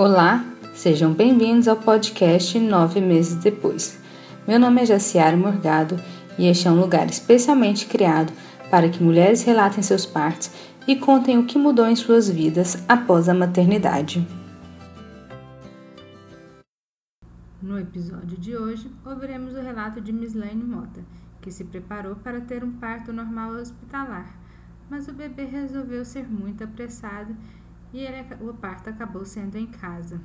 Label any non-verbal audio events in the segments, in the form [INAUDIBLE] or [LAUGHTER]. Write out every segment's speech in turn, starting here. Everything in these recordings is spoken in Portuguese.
Olá, sejam bem-vindos ao podcast Nove Meses Depois. Meu nome é Jaciara Morgado e este é um lugar especialmente criado para que mulheres relatem seus partos e contem o que mudou em suas vidas após a maternidade. No episódio de hoje, ouviremos o relato de Miss Lane Mota, que se preparou para ter um parto normal hospitalar, mas o bebê resolveu ser muito apressado e ele, o parto acabou sendo em casa.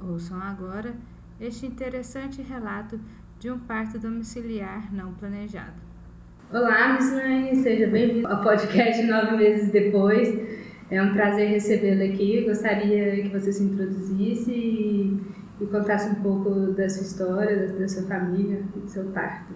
Ouçam agora este interessante relato de um parto domiciliar não planejado. Olá, Miss Lane, seja bem-vindo ao podcast Nove Meses Depois. É um prazer recebê-la aqui. Gostaria que você se introduzisse e, e contasse um pouco da sua história, da, sua família do seu parto.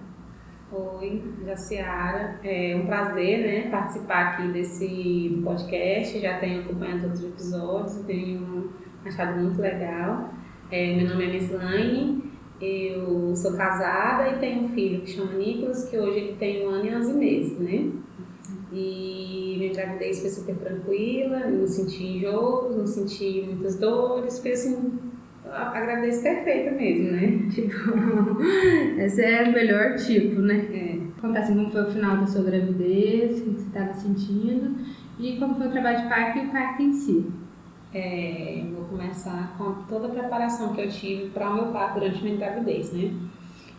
Oi, Jaciara. É um prazer né, participar aqui desse podcast. Já tenho acompanhado outros episódios, tenho achado muito legal. É, meu nome é Mislaine, eu sou casada e tenho um filho que chama Nicolas, que hoje ele tem um ano e onze meses, né? E minha gravidez foi super tranquila, não senti enjoos, não senti muitas dores, foi assim, a gravidez perfeita mesmo, né? Tipo, [LAUGHS] esse é o melhor tipo, né? É. Contar assim como foi o final da sua gravidez, o que você estava sentindo e como foi o trabalho de parto e o parto em si. É, vou começar com toda a preparação que eu tive para o meu parto durante a minha gravidez, né?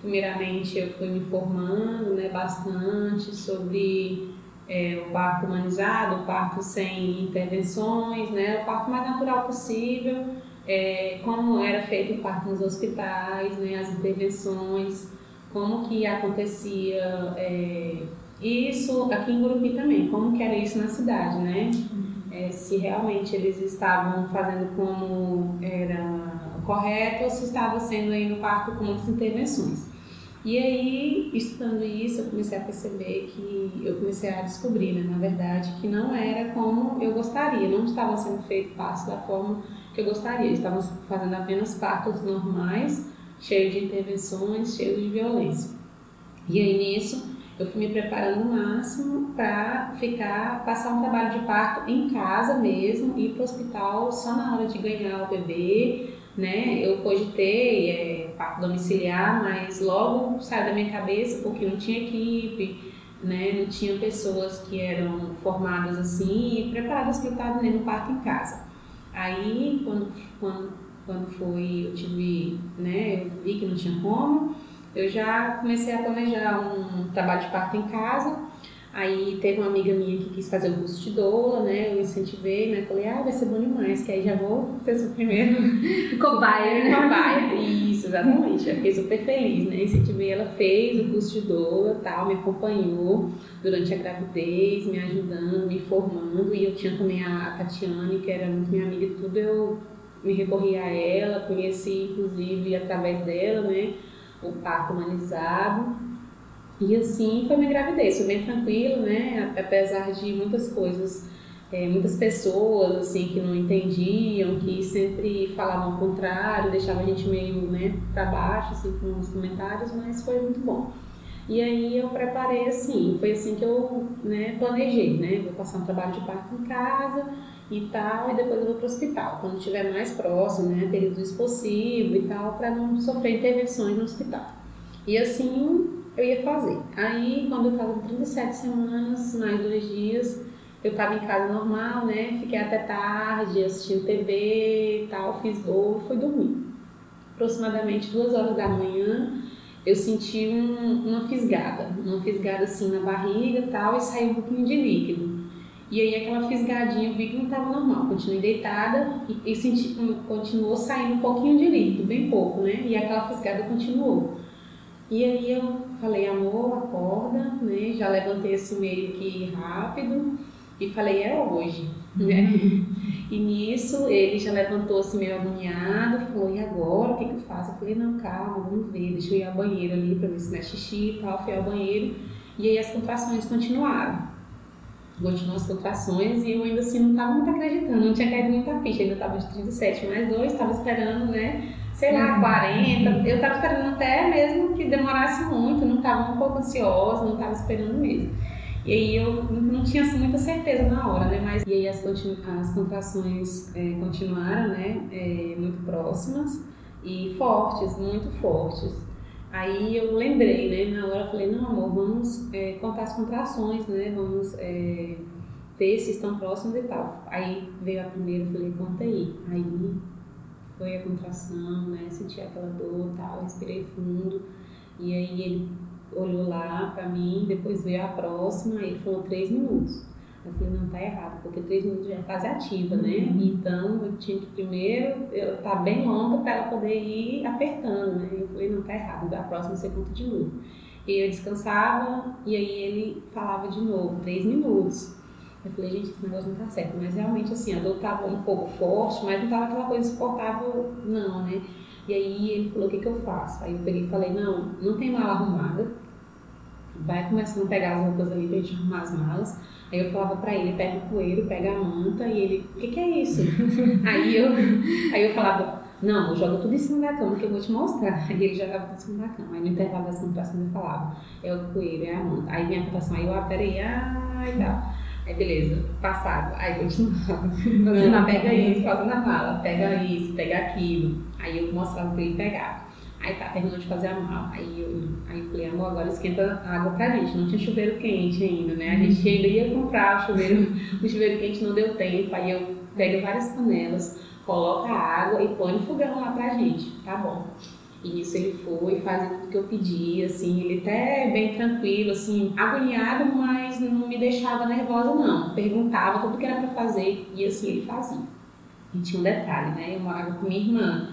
Primeiramente, eu fui me formando né, bastante sobre é, o parto humanizado, o parto sem intervenções, né, o parto mais natural possível é, como era feito o parto nos hospitais, né, as intervenções, como que acontecia é, isso aqui em Gurupi também, como que era isso na cidade, né? É, se realmente eles estavam fazendo como era correto ou se estava sendo aí no parto com muitas intervenções. E aí, estudando isso, eu comecei a perceber que eu comecei a descobrir, né, na verdade, que não era como eu gostaria, não estava sendo feito passo da forma que eu gostaria. Estávamos fazendo apenas partos normais, cheios de intervenções, cheios de violência. E aí nisso eu fui me preparando o máximo para ficar, passar um trabalho de parto em casa mesmo, ir para o hospital só na hora de ganhar o bebê, né? Eu cogitei é, parto domiciliar, mas logo saiu da minha cabeça porque não tinha equipe, né? Não tinha pessoas que eram formadas assim e preparadas para estar no parto em casa. Aí, quando, quando, quando foi, eu tive, né, eu vi que não tinha como, eu já comecei a planejar um trabalho de parto em casa. Aí teve uma amiga minha que quis fazer o curso de doula, né? Eu incentivei, né? Falei, ah, vai ser bom demais, que aí já vou ser seu primeiro [LAUGHS] cobaia, né? Cobaia, isso, exatamente. Eu fiquei super feliz, né? Incentivei, ela fez o curso de doula, tal, me acompanhou durante a gravidez, me ajudando, me formando. E eu tinha também a Tatiane, que era muito minha amiga e tudo, eu me recorri a ela, conheci, inclusive, através dela, né? O parto humanizado. E assim foi minha gravidez, foi bem tranquilo, né? Apesar de muitas coisas, é, muitas pessoas assim que não entendiam, que sempre falavam o contrário, deixavam a gente meio, né, para baixo assim com os comentários, mas foi muito bom. E aí eu preparei assim, foi assim que eu, né, planejei, né? Vou passar um trabalho de parto em casa e tal, e depois eu vou para o hospital, quando estiver mais próximo, né, período expulsivo e tal, para não sofrer intervenções no hospital. E assim eu ia fazer. Aí, quando eu estava com 37 semanas, mais dois dias, eu estava em casa normal, né? Fiquei até tarde assistindo TV e tal, fiz bolo, fui dormir. Aproximadamente duas horas da manhã, eu senti um, uma fisgada, uma fisgada assim na barriga e tal, e saiu um pouquinho de líquido. E aí aquela fisgadinha, eu vi que não estava normal. Continuei deitada e, e senti, continuou saindo um pouquinho de líquido, bem pouco, né? E aquela fisgada continuou. E aí eu falei, amor, acorda, né? Já levantei assim meio que rápido e falei, é hoje, né? Uhum. E nisso ele já levantou assim meio agoniado, falou, e agora, o que, que eu faço? Eu falei, não, calma, vamos ver, deixa eu ir ao banheiro ali pra ver se não é xixi e tal. Fui ao banheiro e aí as contrações continuaram. Continuam as contrações e eu ainda assim não estava muito acreditando, não tinha caído muita ficha, ainda estava de 37 mais 2, estava esperando, né? Sei lá, 40. Uhum. Eu estava esperando até mesmo que demorasse muito, não estava um pouco ansiosa, não estava esperando mesmo. E aí eu não tinha assim, muita certeza na hora, né? Mas e aí as, as contrações é, continuaram, né? É, muito próximas e fortes, muito fortes. Aí eu lembrei, né? Na hora eu falei, não amor, vamos é, contar as contrações, né? Vamos é, ver se estão próximas e tal. Aí veio a primeira, eu falei, conta aí. Aí foi a contração, né? Senti aquela dor tal, respirei fundo. E aí ele olhou lá pra mim, depois veio a próxima, ele falou três minutos. Eu falei, não, tá errado, porque três minutos já é fase ativa, né? Uhum. Então eu tinha que primeiro, eu tá bem longa para ela poder ir apertando, né? Eu falei, não, tá errado, da próxima você conta de novo. E eu descansava, e aí ele falava de novo, três minutos. Eu falei, gente, esse negócio não tá certo. Mas realmente, assim, a dor tava um pouco forte, mas não tava aquela coisa insuportável, não, né? E aí ele falou, o que que eu faço? Aí eu peguei e falei, não, não tem mala arrumada. Vai começando a pegar as roupas ali pra gente arrumar as malas. Aí eu falava pra ele, pega o coelho, pega a manta, e ele, o que que é isso? [LAUGHS] aí, eu, aí eu falava, não, joga tudo em cima da cama que eu vou te mostrar. Aí ele jogava tudo em cima da cama. Aí no intervalo das contrações eu falava, é o coelho, é a manta. Aí minha contração, aí eu, ah, peraí, ah, e tal. Aí beleza, passado. Aí continuava. [LAUGHS] Fazendo, pega isso, fazendo a mala, pega isso, pega aquilo. Aí eu mostrava pra ele pegar. Aí tá, terminou de fazer a mala. Aí eu, aí eu falei, amor, agora esquenta a água pra gente. Não tinha chuveiro quente ainda, né? A gente ainda ia comprar o chuveiro, [LAUGHS] o chuveiro quente não deu tempo. Aí eu pego várias panelas, coloco a água e põe no fogão lá pra gente. Tá bom. E isso ele foi, fazia tudo que eu pedia, assim, ele até bem tranquilo, assim, agoniado, mas não me deixava nervosa, não. Perguntava tudo que era para fazer e assim ele fazia. E tinha um detalhe, né? Eu morava com minha irmã.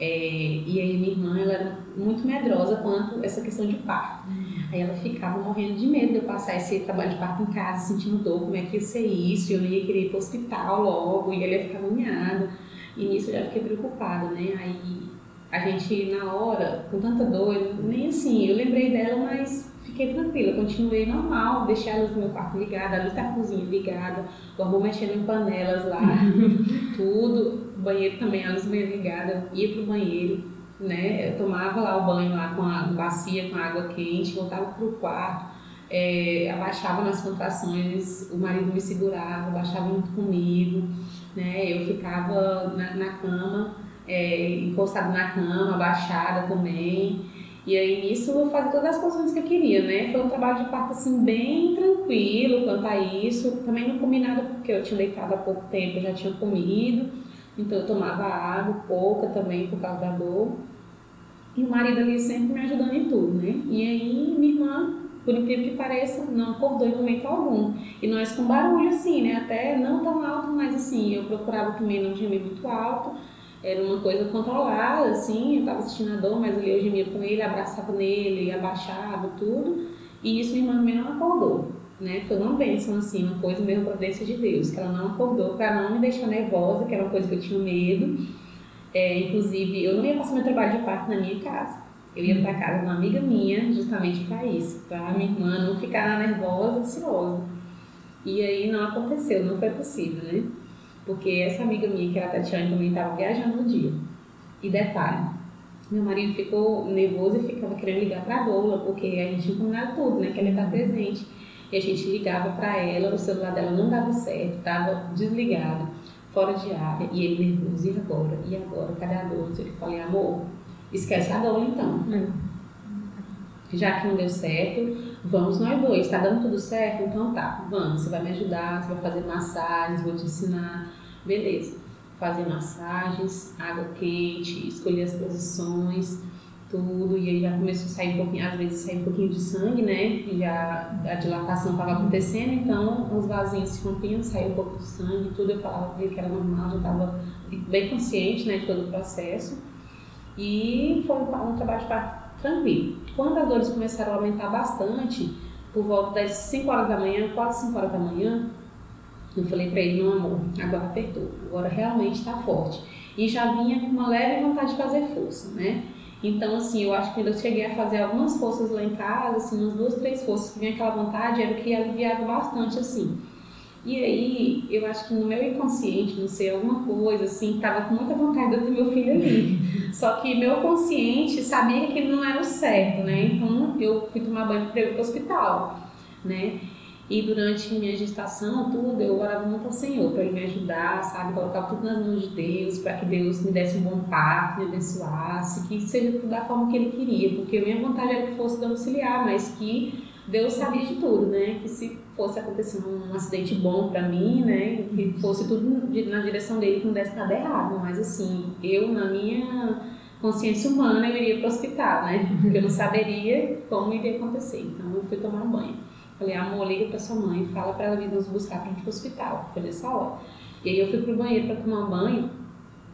É, e aí minha irmã, ela era muito medrosa quanto essa questão de parto. Aí ela ficava morrendo de medo de eu passar esse trabalho de parto em casa, sentindo dor, como é que ia ser isso, eu não ia querer ir para o hospital logo, e ele ia ficar agoniado. E nisso eu já fiquei preocupada, né? Aí a gente, na hora, com tanta dor, nem assim, eu lembrei dela, mas fiquei tranquila, continuei normal, deixei a luz do meu quarto ligada, a luz da cozinha ligada, o amor mexendo em panelas lá, [LAUGHS] tudo, o banheiro também, a luz meio ligada, ia pro banheiro, né, eu tomava lá o banho lá com a bacia, com a água quente, voltava pro quarto, é, abaixava nas contrações, o marido me segurava, abaixava muito comigo, né, eu ficava na, na cama, é, encostado na cama, abaixada também. E aí nisso eu fazia todas as posições que eu queria, né? Foi um trabalho de parto assim bem tranquilo quanto a isso. Também não comi nada porque eu tinha deitado há pouco tempo, eu já tinha comido. Então eu tomava água, pouca também por causa da dor. E o marido ali sempre me ajudando em tudo, né? E aí minha irmã, por incrível que pareça, não acordou em momento algum. E nós com barulho assim, né? Até não tão alto, mas assim, eu procurava também não gemir muito alto era uma coisa controlada, assim, eu tava assistindo a dor, mas eu gemia com ele, abraçava nele, abaixava, tudo. E isso minha irmã não acordou, né? Foi uma bênção, assim, uma coisa mesmo providência de Deus, que ela não acordou para não me deixar nervosa, que era uma coisa que eu tinha medo. É, inclusive, eu não ia passar meu trabalho de parto na minha casa. Eu ia para casa de uma amiga minha, justamente para isso, para minha irmã não ficar nervosa, ansiosa. E aí não aconteceu, não foi possível, né? Porque essa amiga minha, que era a Tatiana, também estava viajando no dia. E detalhe, meu marido ficou nervoso e ficava querendo ligar para a doula, porque a gente tinha combinado tudo, né? Que ela estar presente. E a gente ligava para ela, o celular dela não dava certo, estava desligado, fora de área. E ele nervoso, e agora? E agora? Cadê a doula? Eu falei, amor, esquece a doula então. É. Já que não deu certo, Vamos nós dois, tá dando tudo certo? Então tá, vamos, você vai me ajudar, você vai fazer massagens, vou te ensinar. Beleza. Fazer massagens, água quente, escolher as posições, tudo. E aí já começou a sair um pouquinho, às vezes sair um pouquinho de sangue, né? E a dilatação estava acontecendo, então os vasinhos se rompiam, saiu um pouco de sangue, tudo. Eu falava que era normal, já estava bem consciente, né, de todo o processo. E foi um trabalho de tranquilo. Quando as dores começaram a aumentar bastante, por volta das 5 horas da manhã, quase 5 horas da manhã, eu falei para ele, meu amor, agora apertou, agora realmente está forte. E já vinha com uma leve vontade de fazer força, né? Então, assim, eu acho que quando eu cheguei a fazer algumas forças lá em casa, assim, umas duas, três forças que vinha aquela vontade, era o que aliviava bastante, assim. E aí, eu acho que no meu inconsciente, não sei, alguma coisa, assim, tava com muita vontade de ter meu filho ali. [LAUGHS] Só que meu consciente sabia que não era o certo, né? Então, eu fui tomar banho para ir pro hospital, né? E durante minha gestação, tudo, eu orava muito ao Senhor para Ele me ajudar, sabe? Colocava tudo nas mãos de Deus, para que Deus me desse um bom parto, me abençoasse, que seja tudo da forma que Ele queria, porque a minha vontade era que fosse domiciliar, mas que Deus sabia de tudo, né? Que se fosse acontecer um acidente bom para mim, né? Que fosse tudo na direção dele, que não desse nada errado. Mas assim, eu, na minha consciência humana, eu iria para o hospital, né? Porque eu não saberia como iria acontecer. Então eu fui tomar um banho. Falei, amor, liga pra sua mãe, fala pra ela vir nos buscar pra gente ir pro hospital. Foi nessa hora. E aí eu fui pro banheiro pra tomar um banho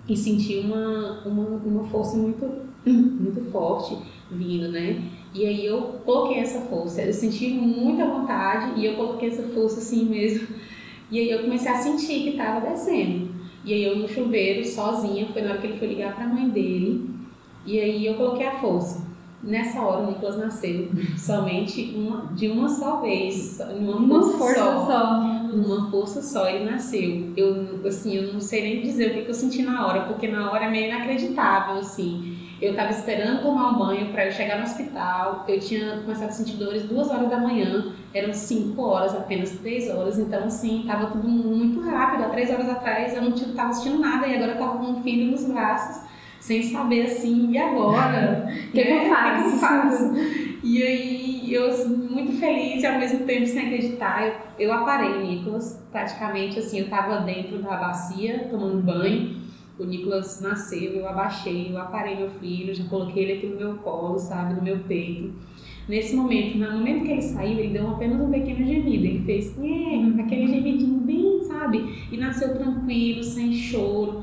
e senti uma, uma, uma força muito, muito forte vindo, né? E aí eu coloquei essa força. Eu senti muita vontade e eu coloquei essa força assim mesmo. E aí eu comecei a sentir que tava descendo. E aí eu no chuveiro, sozinha, foi na hora que ele foi ligar pra mãe dele. E aí eu coloquei a força. Nessa hora, o Nicolas nasceu [LAUGHS] somente uma, de uma só vez, uma, uma força, força só, só, Uma força só, ele nasceu. Eu, assim, eu não sei nem dizer o que, que eu senti na hora, porque na hora é meio inacreditável, assim. Eu estava esperando tomar um banho para eu chegar no hospital. Eu tinha começado a sentir dores duas horas da manhã, eram cinco horas, apenas três horas. Então, assim, estava tudo muito rápido. Há três horas atrás eu não estava sentindo nada e agora eu estava com um filho nos braços sem saber assim, e agora? [LAUGHS] O que, é, que, eu faço? Que eu faço? E aí eu assim, muito feliz e ao mesmo tempo sem acreditar, eu, eu aparei Nicolas, praticamente assim, eu estava dentro da bacia tomando banho. O Nicolas nasceu, eu abaixei, eu aparei meu filho, já coloquei ele aqui no meu colo, sabe, no meu peito. Nesse momento, no momento que ele saiu, ele deu apenas um pequeno gemido. Ele fez aquele gemidinho bem, sabe? E nasceu tranquilo, sem choro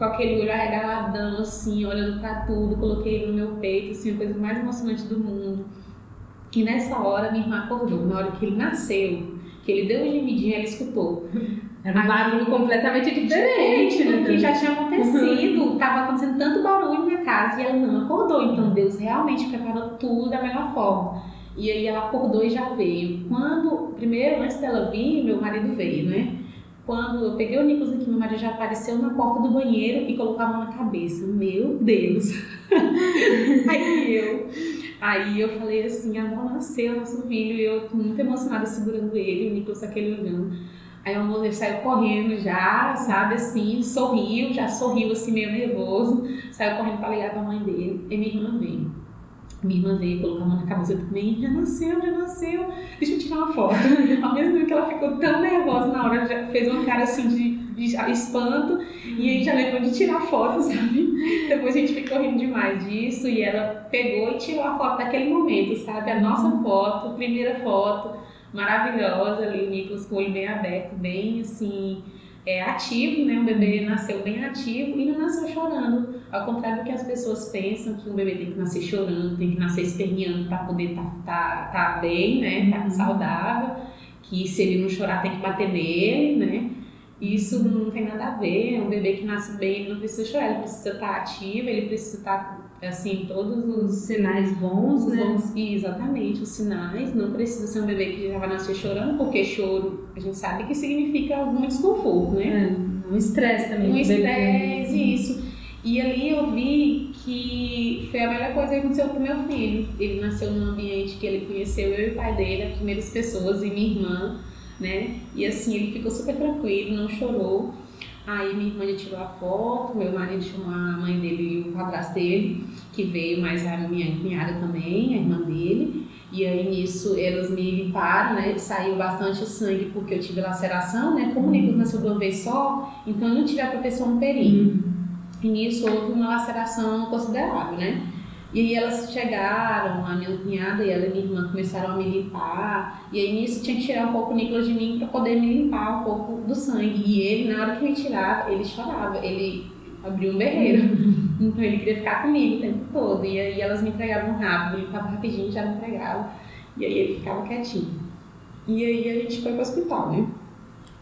com aquele olho arregaladão, assim, olhando para tudo, coloquei ele no meu peito, assim, a coisa mais emocionante do mundo. E nessa hora minha irmã acordou, na hora que ele nasceu, que ele deu um gemidinho, ela escutou. Era um barulho completamente diferente, né? que já tinha acontecido, estava acontecendo tanto barulho na casa e ela não acordou. Então Deus realmente preparou tudo da melhor forma. E aí ela acordou e já veio. Quando, primeiro, antes dela vir, meu marido veio, né? Quando eu peguei o Nicolas aqui, meu marido já apareceu na porta do banheiro e colocou a mão na cabeça. Meu Deus! [LAUGHS] aí eu, aí eu falei assim, a mão nasceu, nosso filho, e eu muito emocionada segurando ele, o Nicolas aquele olhando. Aí o amor saiu correndo já, sabe, assim, sorriu, já sorriu assim, meio nervoso, saiu correndo para ligar para a mãe dele, e minha irmã veio. Minha irmã veio colocar a mão na cabeça também, já nasceu, já nasceu, deixa eu tirar uma foto. [LAUGHS] Ao mesmo tempo que ela ficou tão nervosa na hora, já fez uma cara assim de, de espanto, e aí já lembrou de tirar foto, [LAUGHS] sabe? Depois a gente ficou rindo demais disso, e ela pegou e tirou a foto daquele momento, sabe? A nossa foto, primeira foto, maravilhosa ali, o Nicolas com o olho bem aberto, bem assim é, ativo, né? O bebê nasceu bem ativo e não nasceu chorando. Ao contrário do que as pessoas pensam, que um bebê tem que nascer chorando, tem que nascer esperneando para poder estar tá, tá, tá bem, né? Tá uhum. saudável. Que se ele não chorar tem que bater nele, né? Isso não tem nada a ver. Um bebê que nasce bem, ele não precisa chorar, ele precisa estar tá ativo, ele precisa estar assim, todos os sinais bons, os né? Bons, exatamente, os sinais. Não precisa ser um bebê que já vai nascer chorando, porque choro, a gente sabe que significa muito desconforto, né? É, um estresse também. Um estresse, isso. E ali eu vi que foi a melhor coisa que aconteceu pro meu filho. Ele nasceu num ambiente que ele conheceu eu e o pai dele, as primeiras pessoas, e minha irmã, né? E assim, ele ficou super tranquilo, não chorou. Aí minha irmã tirou a foto, meu marido chamou a mãe dele e o padrasto dele, que veio, mas a minha cunhada também, a irmã dele. E aí nisso elas me limparam, né? Saiu bastante sangue porque eu tive laceração, né? Como o Nicolas nasceu de uma vez só, então eu não tive a proteção no perinho. Uhum. E nisso houve uma laceração considerável, né? E aí elas chegaram, a minha cunhada e ela e minha irmã começaram a me limpar. E aí nisso tinha que tirar um pouco o Nicolas de mim para poder me limpar um pouco do sangue. E ele, na hora que me tirava, ele chorava. Ele abriu um berreiro. [LAUGHS] Então ele queria ficar comigo o tempo todo. E aí elas me entregavam rápido, limpava rapidinho, já me entregavam. E aí ele ficava quietinho. E aí a gente foi para o hospital, né?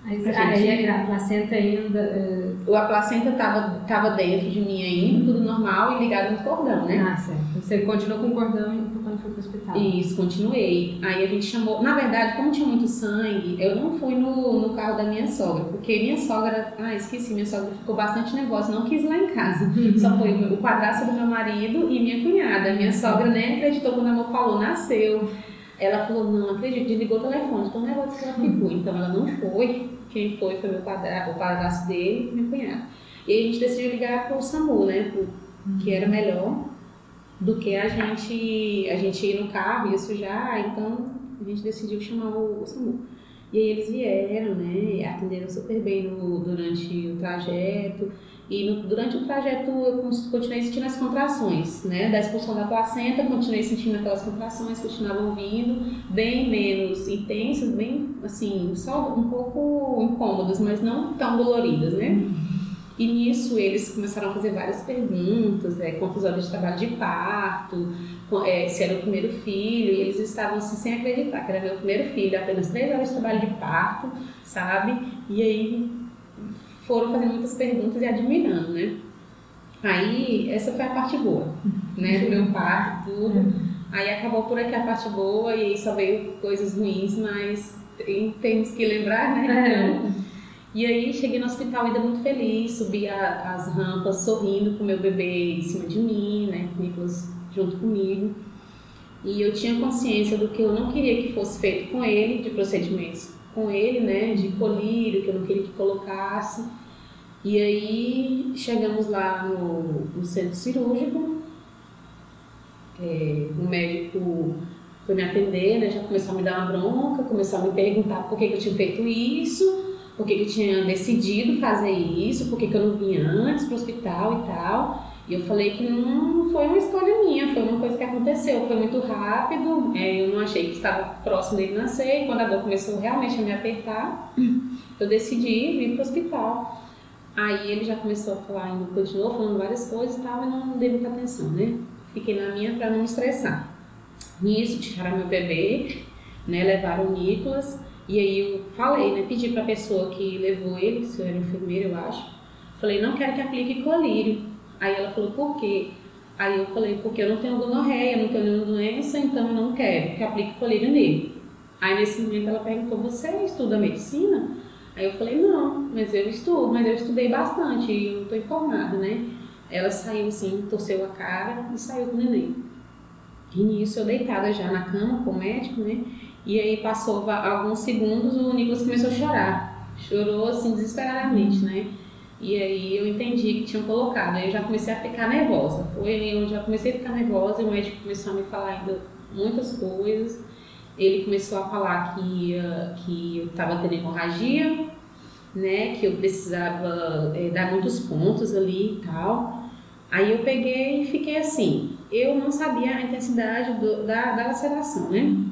Aí, aí a placenta ainda. A placenta estava tava dentro de mim ainda, tudo normal e ligado no cordão, né? Ah, certo. Você continuou com o cordão quando foi pro hospital? Isso, continuei. Aí a gente chamou. Na verdade, como tinha muito sangue, eu não fui no, no carro da minha sogra, porque minha sogra. Ah, esqueci, minha sogra ficou bastante negócio, não quis ir lá em casa. Só foi o, padrasto do meu marido e minha cunhada. Minha sogra nem acreditou quando a amor falou, nasceu. Ela falou, não acredito, desligou o telefone, tão nervosa que ela ficou. Então ela não foi, quem foi foi meu padrasto, o padrasto dele e meu cunhado. E a gente decidiu ligar para o SAMU, né, pro, que era melhor do que a gente, a gente ir no carro, isso já, então a gente decidiu chamar o, o SAMU. E aí eles vieram, né, atenderam super bem no, durante o trajeto, e no, durante o trajeto eu continuei sentindo as contrações, né? Da expulsão da placenta, continuei sentindo aquelas contrações, continuavam vindo, bem menos intensas, bem, assim, só um pouco incômodas, mas não tão doloridas, né? E nisso eles começaram a fazer várias perguntas, é, quantas horas de trabalho de parto, é, se era o primeiro filho, e eles estavam assim, sem acreditar que era meu primeiro filho, apenas três horas de trabalho de parto, sabe? E aí foram fazendo muitas perguntas e admirando, né? Aí, essa foi a parte boa, né? Do meu parto, tudo. Aí acabou por aqui a parte boa e só veio coisas ruins, mas tem, temos que lembrar, né? Então, e aí cheguei no hospital ainda muito feliz, subi a, as rampas sorrindo com meu bebê em cima de mim, né? Nicolas junto comigo. E eu tinha consciência do que eu não queria que fosse feito com ele, de procedimentos com ele, né, de colírio, que eu não queria que colocasse. E aí chegamos lá no, no centro cirúrgico, é, o médico foi me atender, né, já começou a me dar uma bronca, começou a me perguntar por que, que eu tinha feito isso, por que, eu tinha decidido fazer isso, por que, eu não vinha antes para o hospital e tal. E eu falei que não foi uma escolha minha, foi uma coisa que aconteceu, foi muito rápido, é, eu não achei que estava próximo dele nascer, e quando a dor começou realmente a me apertar, eu decidi vir para o hospital. Aí ele já começou a falar, ainda continuou falando várias coisas e tal, e não dei muita atenção, né? Fiquei na minha para não me estressar. Nisso, tiraram meu bebê, né, levaram o Nicolas, e aí eu falei, né, pedi para a pessoa que levou ele, se eu era enfermeira, eu acho, falei, não quero que aplique colírio. Aí ela falou, por quê? Aí eu falei, porque eu não tenho gonorreia, não tenho nenhuma doença, então eu não quero que aplique colírio nele. Aí nesse momento ela perguntou, você estuda medicina? Aí eu falei, não, mas eu estudo, mas eu estudei bastante e eu estou informada, né? Ela saiu assim, torceu a cara e saiu com o neném. E nisso eu deitada já na cama com o médico, né? E aí passou alguns segundos, o Nicolas começou a chorar. Chorou assim desesperadamente, né? E aí eu entendi que tinham colocado. Aí eu já comecei a ficar nervosa. Foi aí onde eu comecei a ficar nervosa e o médico começou a me falar ainda muitas coisas. Ele começou a falar que, que eu estava tendo hemorragia, né? Que eu precisava é, dar muitos pontos ali e tal. Aí eu peguei e fiquei assim. Eu não sabia a intensidade do, da, da laceração, né?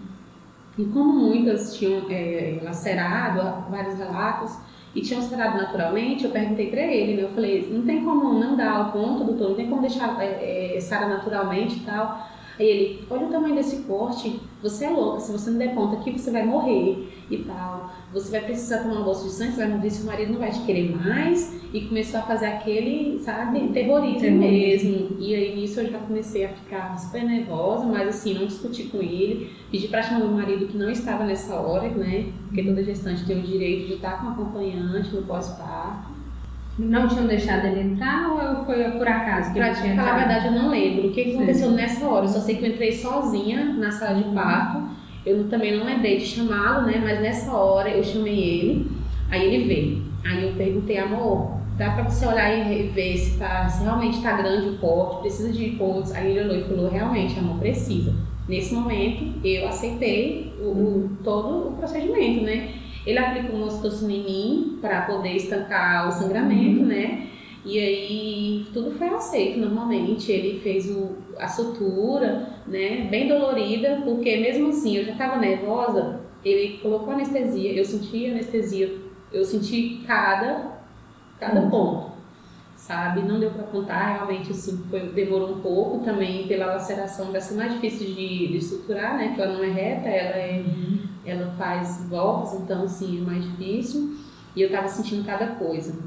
E como muitas tinham é, lacerado, vários relatos, e tinham sarado naturalmente, eu perguntei para ele, né? Eu falei, não tem como não dar o ponto, doutor, não tem como deixar é, é, sarar naturalmente e tal. Aí ele, olha o tamanho desse corte, você é louca, se você não der ponta aqui, você vai morrer e tal. Você vai precisar tomar um bolso de sangue, você vai morrer, seu marido não vai te querer mais. E começou a fazer aquele, sabe, terrorismo mesmo. E aí nisso eu já comecei a ficar super nervosa, mas assim, não discuti com ele. Pedi para chamar meu marido que não estava nessa hora, né? Porque toda gestante tem o direito de estar com acompanhante no pós-parto. Não tinham deixado ele entrar ou foi por acaso que pra ele tinha falar a verdade, eu não lembro. O que, que aconteceu nessa hora? Eu só sei que eu entrei sozinha na sala de parto. Eu também não lembrei de chamá-lo, né? Mas nessa hora eu chamei ele. Aí ele veio. Aí eu perguntei, amor, dá pra você olhar e ver se, tá, se realmente tá grande o corte, precisa de pontos. Aí ele olhou e falou, realmente, amor, precisa. Nesse momento, eu aceitei o, o todo o procedimento, né? Ele aplicou um ocitocina em mim para poder estancar o sangramento, uhum. né? E aí tudo foi aceito normalmente. Ele fez o, a sutura, né? Bem dolorida, porque mesmo assim eu já estava nervosa. Ele colocou anestesia, eu senti anestesia, eu senti cada, cada uhum. ponto, sabe? Não deu para contar, realmente assim, foi, demorou um pouco também pela laceração, vai ser mais difícil de, de suturar, né? Que ela não é reta, ela é. Uhum ela faz voltas, então assim é mais difícil. E eu estava sentindo cada coisa.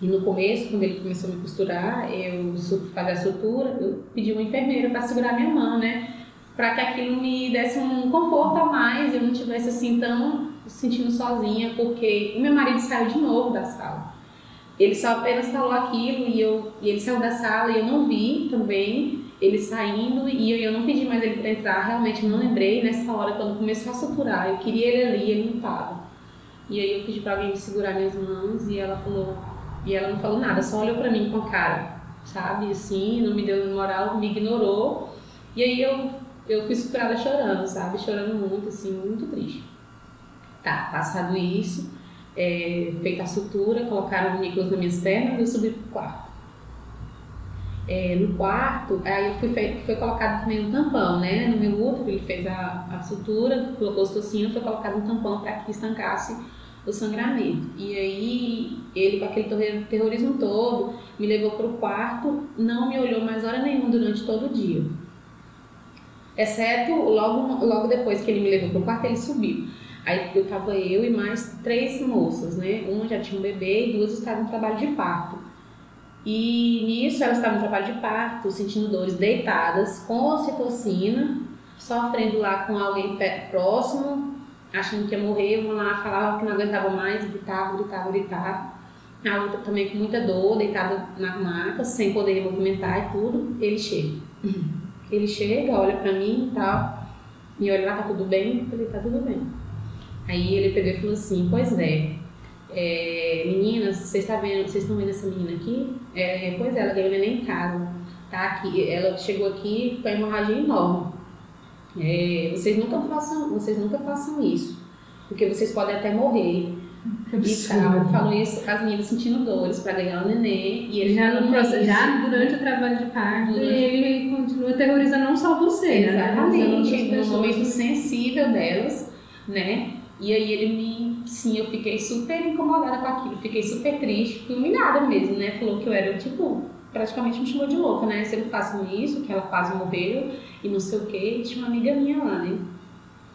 E no começo, quando ele começou a me costurar, eu fazer a sutura, eu pedi uma enfermeira para segurar minha mão, né? Para que aquilo me desse um conforto a mais, eu não tivesse assim tão sentindo sozinha, porque o meu marido saiu de novo da sala. ele só apenas falou aquilo e, eu, e ele saiu da sala e eu não vi também ele saindo e eu, eu não pedi mais ele para entrar, realmente não lembrei. Nessa hora, quando começou a suturar, eu queria ele ali, ele não tava. E aí eu pedi para alguém segurar minhas mãos e ela falou, e ela não falou nada, só olhou para mim com a cara, sabe, assim, não me deu moral, me ignorou. E aí eu, eu fui suturada chorando, sabe, chorando muito, assim, muito triste. Tá, passado isso, é, feita a sutura, colocaram o Nicolas nas minhas pernas e eu subi pro quarto. É, no quarto, aí fui foi colocado também um tampão, né? No meu útero, ele fez a, a sutura, colocou os tocinhos, foi colocado um tampão para que estancasse o sangramento. E aí, ele, com aquele terrorismo todo, me levou para o quarto, não me olhou mais hora nenhuma durante todo o dia. Exceto logo, logo depois que ele me levou para o quarto, ele subiu. Aí eu tava eu e mais três moças, né? Uma já tinha um bebê e duas estavam em trabalho de parto. E nisso elas estavam em trabalho de parto, sentindo dores deitadas, com ocitocina, sofrendo lá com alguém próximo, achando que ia morrer. Uma lá falava que não aguentava mais, gritava, gritava, gritava. A outra também com muita dor, deitada na maca, sem poder movimentar e tudo. Ele chega. Ele chega, olha pra mim e tal, e olha lá, tá tudo bem? Eu falei, tá tudo bem. Aí ele pegou e falou assim: Pois é, é meninas, vocês estão tá vendo, vocês estão vendo essa menina aqui? É, pois é, ela ganhou neném em casa, tá aqui, ela chegou aqui com a hemorragia enorme. É, vocês nunca façam, vocês nunca façam isso, porque vocês podem até morrer. E tal, falou isso, as meninas sentindo dores para ganhar o neném e ele já no processo, já durante o trabalho de parto, durante... ele continua aterrorizando não só você, né? Exatamente, né? no momento sensível delas, né? E aí ele me. Sim, eu fiquei super incomodada com aquilo, fiquei super triste, fui humilhada mesmo, né? Falou que eu era, tipo, praticamente me chamou de louca, né? Se eu faço isso, que ela quase morreu e não sei o quê. E tinha uma amiga minha lá, né?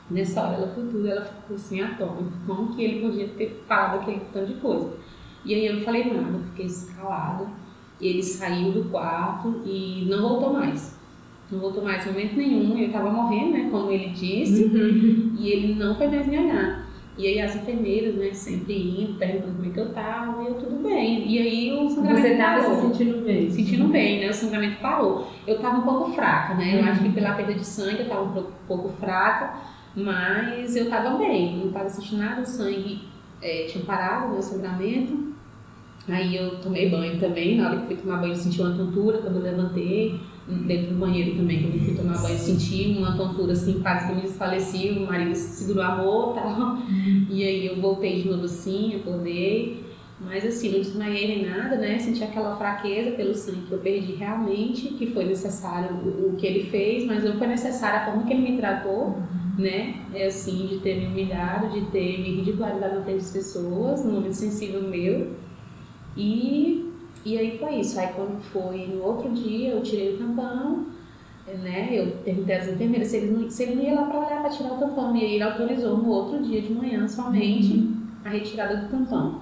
Nessa hora ela foi tudo, ela ficou assim, atônita. Como que ele podia ter falado aquele tanto de coisa? E aí eu não falei nada, fiquei calada. Ele saiu do quarto e não voltou mais não voltou mais em momento nenhum, ele estava morrendo, né, como ele disse, uhum. e ele não foi mais me olhar. E aí as enfermeiras, né, sempre indo, perguntando como é que eu tava, e eu tudo bem. E aí o sangramento Você tava parou. se sentindo bem? Sentindo bem, né, o sangramento parou. Eu tava um pouco fraca, né, eu acho que pela perda de sangue eu tava um pouco, fraca, mas eu tava bem, não tava sentindo nada, o sangue é, tinha parado, né, o sangramento. Aí eu tomei banho também, na hora que fui tomar banho eu senti uma tontura quando eu levantei dentro do banheiro também, quando eu fui tomar banho, senti uma tontura assim, quase que me desfaleci, o marido segurou a mão e tal. E aí eu voltei de novo assim, acordei. Mas assim, não desmaiei nem nada, né? Senti aquela fraqueza pelo sangue que eu perdi realmente, que foi necessário o, o que ele fez, mas não foi necessário a forma que ele me tratou, né? É assim, de ter me humilhado, de ter me ridicularizado na frente das pessoas, num momento sensível meu. E e aí foi isso. Aí quando foi no outro dia, eu tirei o tampão, né? Eu perguntei às enfermeiras se ele não, se ele não ia lá para olhar para tirar o tampão. E aí ele autorizou no outro dia de manhã somente uhum. a retirada do tampão.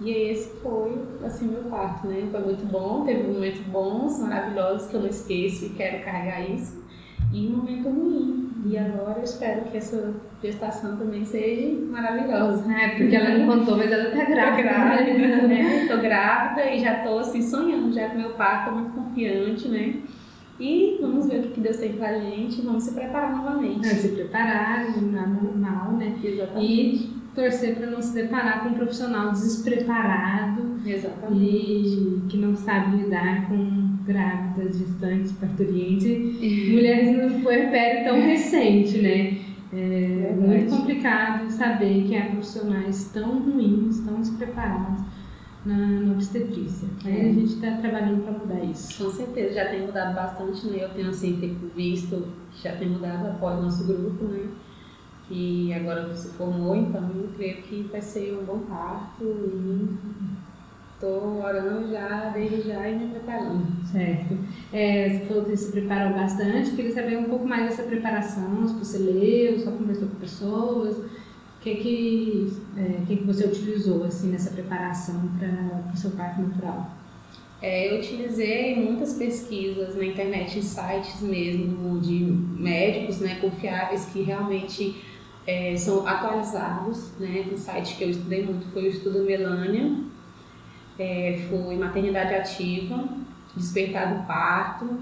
E esse foi, assim, meu parto, né? Foi muito bom, teve momentos bons, maravilhosos, que eu não esqueço e quero carregar isso. E um momento ruim. E agora eu espero que essa gestação também seja maravilhosa. É, porque ela não contou, mas ela tá grávida. Tô grávida, né? Tô grávida e já tô assim sonhando já com meu parto, tô muito confiante, né? E vamos ver o que Deus tem pra gente, vamos se preparar novamente. É, se preparar, normal, né? Exatamente. E torcer para não se deparar com um profissional despreparado. Exatamente. E que não sabe lidar com grávidas, gestantes, parturientes, mulheres no puerpério tão recente, né? É, muito complicado saber que há profissionais tão ruins, tão despreparados na, na obstetrícia. É. a gente está trabalhando para mudar isso. Com certeza, já tem mudado bastante, né? Eu tenho assim visto que já tem mudado após o nosso grupo, né? Que agora se formou, então eu creio que vai ser um bom parto e Estou orando já, desde já e me preparando. Certo. É, você falou que se preparou bastante, queria saber um pouco mais dessa preparação, se você leu, só conversou com pessoas, o que que, é, que, que você utilizou assim, nessa preparação para o seu parto natural? É, eu utilizei muitas pesquisas na internet, em sites mesmo de médicos né, confiáveis que realmente é, são atualizados. Né? O site que eu estudei muito foi o Estudo Melânia, é, foi maternidade ativa, despertar do parto,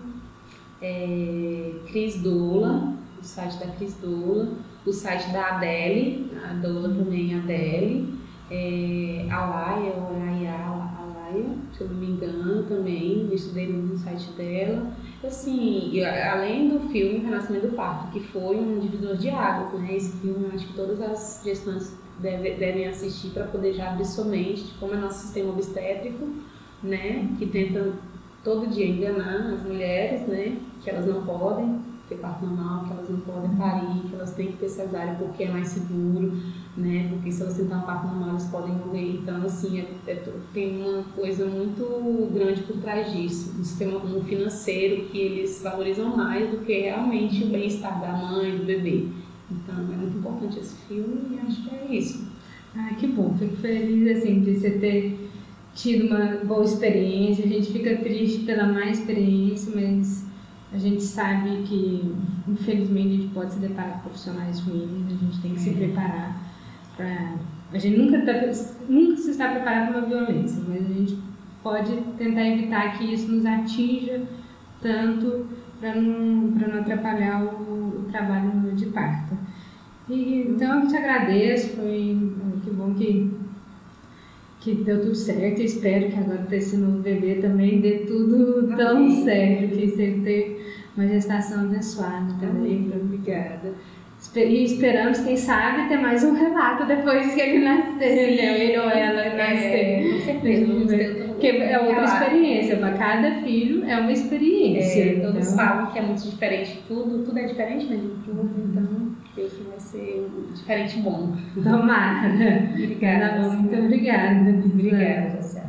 é, Cris Doula, o site da Cris Doula, o site da Adele, a Doula também Adele, é, Alaia, Alaia, Alaia, se eu não me engano também, estudei no site dela. Assim, além do filme Renascimento do Parto, que foi um divisor de águas, né? Esse filme, acho que todas as gestantes deve, devem assistir para poder já abrir sua mente de como é nosso sistema obstétrico, né? Que tenta todo dia enganar as mulheres, né? Que elas não podem ter parto normal, que elas não podem parir, que elas têm que ter cesárea porque é mais seguro, né? Porque se elas tentarem parto normal, elas podem morrer. Então, assim, é, é, tem uma coisa muito grande por trás disso. Um sistema um financeiro que eles valorizam mais do que realmente o bem-estar da mãe, do bebê. Esse filme e acho que é isso. Ah, que bom. Fico feliz, assim, de você ter tido uma boa experiência. A gente fica triste pela má experiência, mas a gente sabe que, infelizmente, a gente pode se deparar com profissionais ruins, a gente tem que é. se preparar para. A gente nunca, tá, nunca se está preparado para uma violência, mas a gente pode tentar evitar que isso nos atinja tanto para não, não atrapalhar o, o, trabalho de parto. E, então eu te agradeço, foi que bom que, que deu tudo certo. Eu espero que agora para esse novo bebê também dê tudo tão certo, que você tenha uma gestação abençoada também. Obrigada. E esperamos, quem sabe, ter mais um relato depois que ele nascer, Sim, né? ele ou ela é, nascer. Com certeza, Porque é outra experiência, para cada filho é uma experiência. É, todos então... falam que é muito diferente, tudo, tudo é diferente, né? Tudo, então, creio que vai ser diferente bom. [LAUGHS] Tomara. obrigada. Tá muito obrigada. Obrigada, José.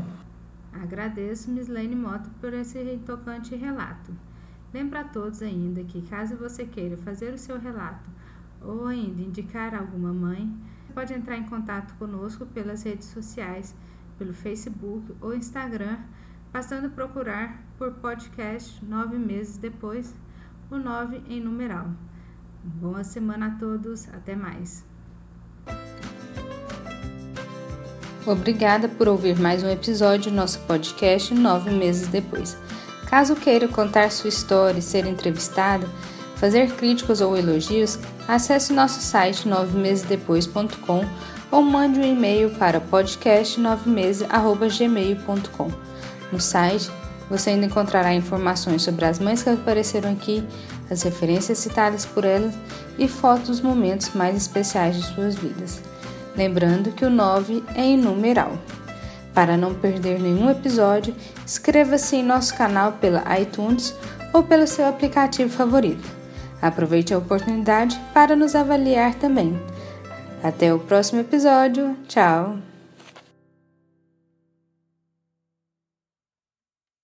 Agradeço, Miss Lane Mota, por esse tocante relato. Lembro a todos ainda que, caso você queira fazer o seu relato ou ainda indicar alguma mãe, pode entrar em contato conosco pelas redes sociais, pelo Facebook ou Instagram, passando a procurar por podcast nove meses depois, o nove em numeral. Boa semana a todos, até mais. Obrigada por ouvir mais um episódio do nosso podcast nove meses depois. Caso queira contar sua história e ser entrevistada, fazer críticas ou elogios, acesse nosso site 9mesesdepois.com ou mande um e-mail para podcast9meses@gmail.com. No site, você ainda encontrará informações sobre as mães que apareceram aqui, as referências citadas por elas e fotos dos momentos mais especiais de suas vidas. Lembrando que o 9 é em numeral. Para não perder nenhum episódio, inscreva-se em nosso canal pela iTunes ou pelo seu aplicativo favorito. Aproveite a oportunidade para nos avaliar também. Até o próximo episódio. Tchau!